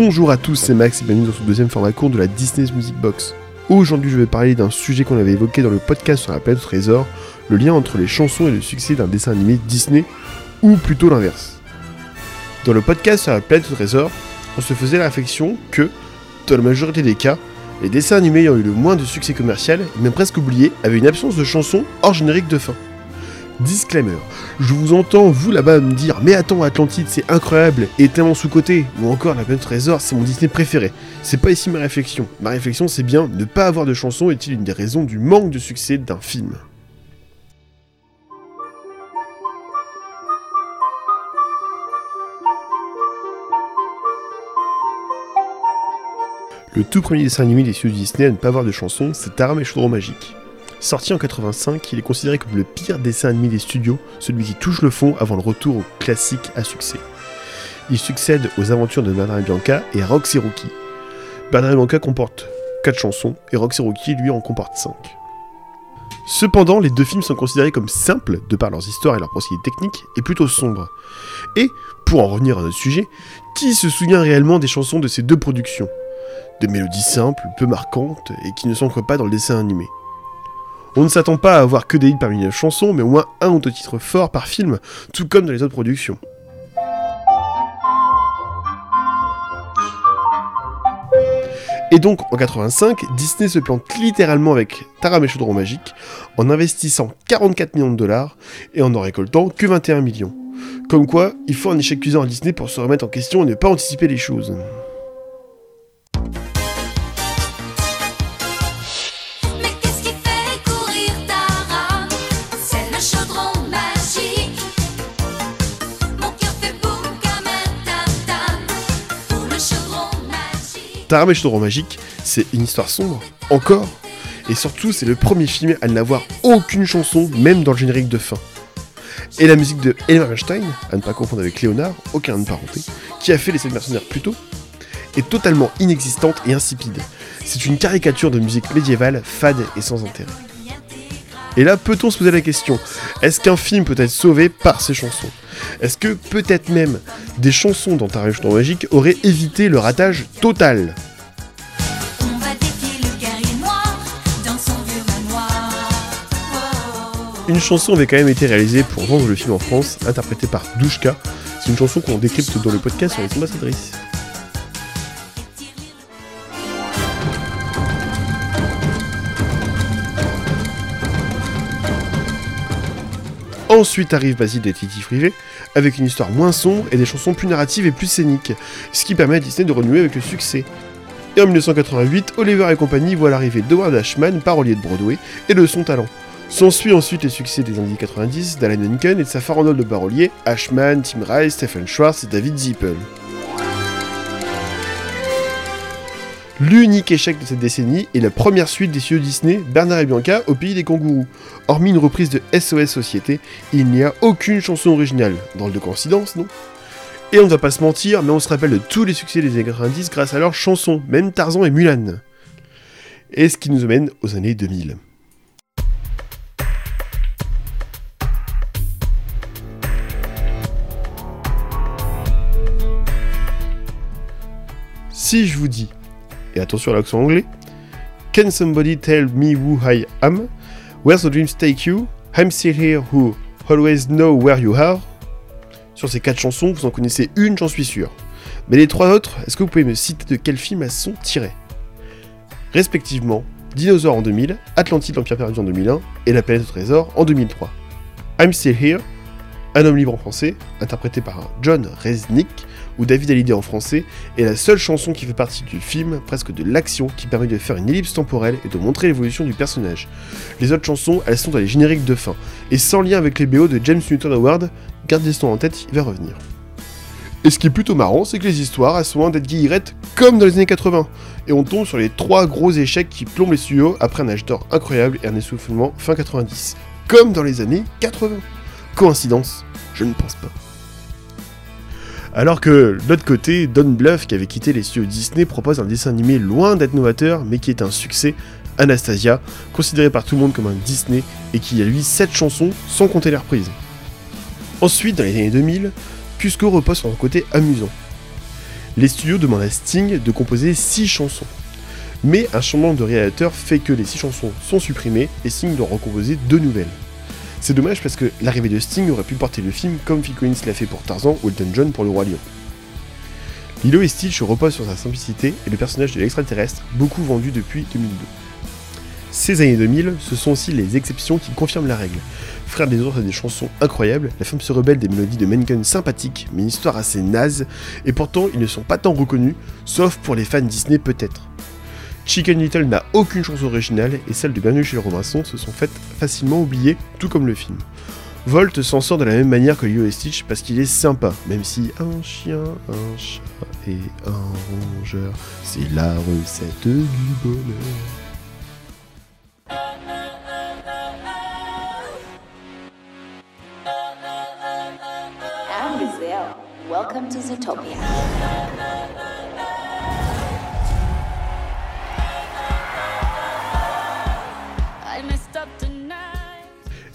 Bonjour à tous, c'est Max et bienvenue dans ce deuxième format court de la Disney's Music Box. Aujourd'hui, je vais parler d'un sujet qu'on avait évoqué dans le podcast sur la planète trésor, le lien entre les chansons et le succès d'un dessin animé Disney, ou plutôt l'inverse. Dans le podcast sur la planète trésor, on se faisait la réflexion que, dans la majorité des cas, les dessins animés ayant eu le moins de succès commercial, et même presque oubliés, avaient une absence de chansons hors générique de fin. Disclaimer, je vous entends, vous là-bas, me dire Mais attends, Atlantide, c'est incroyable et tellement sous-côté, ou encore La Planète Trésor, c'est mon Disney préféré. C'est pas ici ma réflexion. Ma réflexion, c'est bien ne pas avoir de chansons est-il une des raisons du manque de succès d'un film? Le tout premier dessin animé des studios Disney à ne pas avoir de chansons, c'est Taram et Chaudron Magique. Sorti en 85, il est considéré comme le pire dessin animé des studios, celui qui touche le fond avant le retour au classique à succès. Il succède aux aventures de Bernard Bianca et Roxy Rookie. Bernard Bianca comporte 4 chansons et Roxy Rookie lui en comporte 5. Cependant, les deux films sont considérés comme simples de par leurs histoires et leurs procédés techniques et plutôt sombres. Et, pour en revenir à notre sujet, qui se souvient réellement des chansons de ces deux productions? De mélodies simples, peu marquantes et qui ne s'ancrent pas dans le dessin animé. On ne s'attend pas à avoir que des hits parmi les chansons, mais au moins un ou deux titres forts par film, tout comme dans les autres productions. Et donc, en 85, Disney se plante littéralement avec Taram et Chaudron Magique, en investissant 44 millions de dollars et en n'en récoltant que 21 millions. Comme quoi, il faut un échec cuisant à Disney pour se remettre en question et ne pas anticiper les choses. Et Chaudron Magique, c'est une histoire sombre, encore, et surtout c'est le premier film à n'avoir aucune chanson, même dans le générique de fin. Et la musique de Elmer Einstein, à ne pas confondre avec Léonard, aucun de parenté, qui a fait les sept mercenaires plus tôt, est totalement inexistante et insipide. C'est une caricature de musique médiévale, fade et sans intérêt. Et là, peut-on se poser la question, est-ce qu'un film peut être sauvé par ses chansons? Est-ce que peut-être même des chansons dans Chaudron Magique auraient évité le ratage total? Une chanson avait quand même été réalisée pour vendre le film en France, interprétée par Douchka. C'est une chanson qu'on décrypte dans le podcast sur les ambassadrices. Ensuite arrive Basile et Titi Privé, avec une histoire moins sombre et des chansons plus narratives et plus scéniques, ce qui permet à Disney de renouer avec le succès. Et en 1988, Oliver et compagnie voient l'arrivée d'Howard Ashman, parolier de Broadway, et de son talent. S'ensuit ensuite les succès des années 90 d'Alan Menken et de sa farandole de paroliers, Ashman, Tim Rice, Stephen Schwartz et David Zippel. L'unique échec de cette décennie est la première suite des studios Disney, Bernard et Bianca, au pays des kangourous. Hormis une reprise de SOS Société, il n'y a aucune chanson originale. Dans de coïncidence, non? Et on ne va pas se mentir, mais on se rappelle de tous les succès des 90 grâce à leurs chansons, même Tarzan et Mulan. Et ce qui nous amène aux années 2000. Si je vous dis, et attention à l'accent anglais, Can somebody tell me who I am? Where the dreams take you? I'm still here who always know where you are. Sur ces quatre chansons, vous en connaissez une, j'en suis sûr. Mais les trois autres, est-ce que vous pouvez me citer de quel film elles sont tirées? Respectivement, Dinosaure en 2000, Atlantide l'Empire perdu en 2001 et La planète au trésor en 2003. I'm Still Here, Un homme libre en français, interprété par John Resnick, ou David Hallyday en français, est la seule chanson qui fait partie du film, presque de l'action, qui permet de faire une ellipse temporelle et de montrer l'évolution du personnage. Les autres chansons, elles sont dans les génériques de fin, et sans lien avec les BO de James Newton Howard, gardez ce nom en tête, il va revenir. Et ce qui est plutôt marrant, c'est que les histoires, elles sont loin d'être guillerettes comme dans les années 80, et on tombe sur les trois gros échecs qui plombent les studios après un âge d'or incroyable et un essoufflement fin 90, comme dans les années 80. Coïncidence Je ne pense pas. Alors que, de l'autre côté, Don Bluth, qui avait quitté les studios Disney, propose un dessin animé loin d'être novateur, mais qui est un succès, Anastasia, considéré par tout le monde comme un Disney, et qui a lui 7 chansons, sans compter les reprises. Ensuite, dans les années 2000, Cusco repose sur un côté amusant. Les studios demandent à Sting de composer 6 chansons. Mais un changement de réalisateur fait que les 6 chansons sont supprimées et Sting doit recomposer deux nouvelles. C'est dommage parce que l'arrivée de Sting aurait pu porter le film comme Phil l'a fait pour Tarzan ou Elton John pour Le Roi Lion. Lilo et Stitch reposent sur sa simplicité et le personnage de l'extraterrestre, beaucoup vendu depuis 2002. Ces années 2000, ce sont aussi les exceptions qui confirment la règle. Frère des autres a des chansons incroyables, la femme se rebelle des mélodies de Menken sympathiques, mais une histoire assez naze, et pourtant ils ne sont pas tant reconnus, sauf pour les fans Disney peut-être. Chicken Little n'a aucune chanson originale, et celles de Bienvenue chez le Robinson se sont faites facilement oublier, tout comme le film. Volt s'en sort de la même manière que Lilo parce qu'il est sympa, même si un chien, un chat et un rongeur, c'est la recette du bonheur.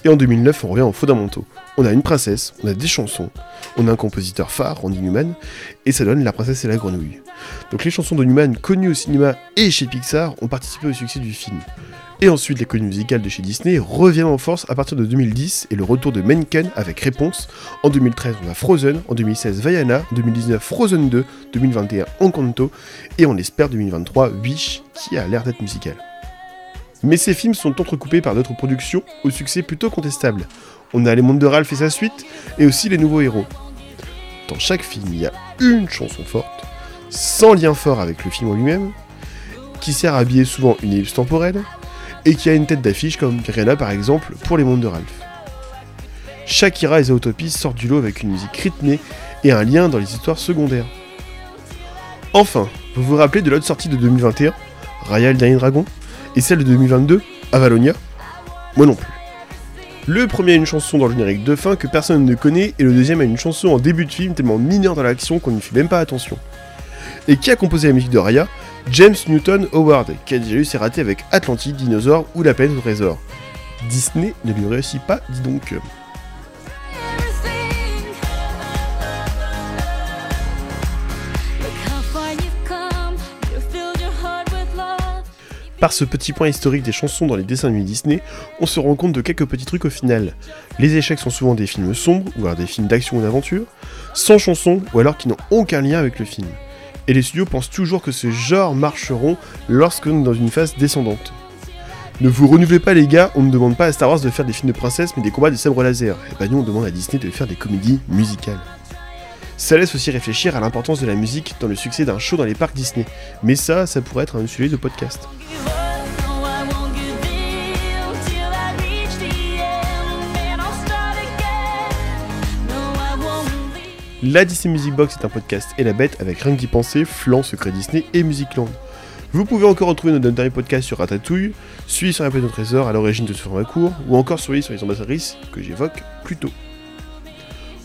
Et en 2009, on revient aux fondamentaux. On a une princesse, on a des chansons, on a un compositeur phare, Randy Newman, et ça donne La princesse et la grenouille. Donc les chansons de Newman connues au cinéma et chez Pixar ont participé au succès du film. Et ensuite, les comédies musicales de chez Disney reviennent en force à partir de 2010 et le retour de Menken avec Réponse. En 2013, on a Frozen, en 2016, Vaiana, en 2019, Frozen 2, 2021, Encanto, et on espère 2023, Wish, qui a l'air d'être musical. Mais ces films sont entrecoupés par d'autres productions au succès plutôt contestable. On a Les Mondes de Ralph et sa suite, et aussi Les Nouveaux Héros. Dans chaque film, il y a une chanson forte, sans lien fort avec le film en lui-même, qui sert à habiller souvent une ellipse temporelle, et qui a une tête d'affiche comme Rihanna par exemple pour Les Mondes de Ralph. Shakira et Zootopie sortent du lot avec une musique rythmée et un lien dans les histoires secondaires. Enfin, vous vous rappelez de l'autre sortie de 2021, Raya le dernier dragon? Et celle de 2022, Avalonia Moi non plus. Le premier a une chanson dans le générique de fin que personne ne connaît, et le deuxième a une chanson en début de film tellement mineure dans l'action qu'on n'y fait même pas attention. Et qui a composé la musique de Raya? James Newton Howard, qui a déjà eu ses ratés avec Atlantique, Dinosaure ou La planète au trésor. Disney ne lui réussit pas, dis donc. Par ce petit point historique des chansons dans les dessins animés Disney, on se rend compte de quelques petits trucs au final. Les échecs sont souvent des films sombres, ou alors des films d'action ou d'aventure, sans chansons, ou alors qui n'ont aucun lien avec le film. Et les studios pensent toujours que ce genre marcheront lorsque l'on est dans une phase descendante. Ne vous renouvelez pas les gars, on ne demande pas à Star Wars de faire des films de princesses mais des combats de sabre laser. Et bah nous on demande à Disney de faire des comédies musicales. Ça laisse aussi réfléchir à l'importance de la musique dans le succès d'un show dans les parcs Disney. Mais ça, ça pourrait être un sujet de podcast. La Disney Music Box est un podcast et la bête avec rien d'y penser, Flan, Secret Disney et Musicland. Vous pouvez encore retrouver notre dernier podcast sur Ratatouille, celui sur la planète au trésor à l'origine de ce format court, ou encore celui sur les ambassadrices que j'évoque plus tôt.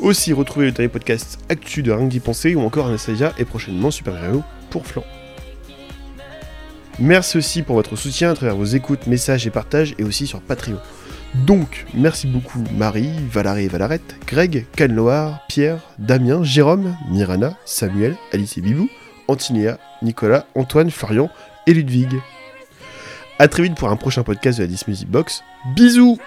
Aussi, retrouvez le dernier podcast Actu de Rien d'y penser, ou encore Anastasia et prochainement Super pour Flan. Merci aussi pour votre soutien à travers vos écoutes, messages et partages, et aussi sur Patreon. Donc, merci beaucoup Marie, Valaré et Valarette, Greg, Canloar, Pierre, Damien, Jérôme, Mirana, Samuel, Alice et Bibou, Antinéa, Nicolas, Antoine, Florian et Ludwig. A très vite pour un prochain podcast de la Disney Music Box. Bisous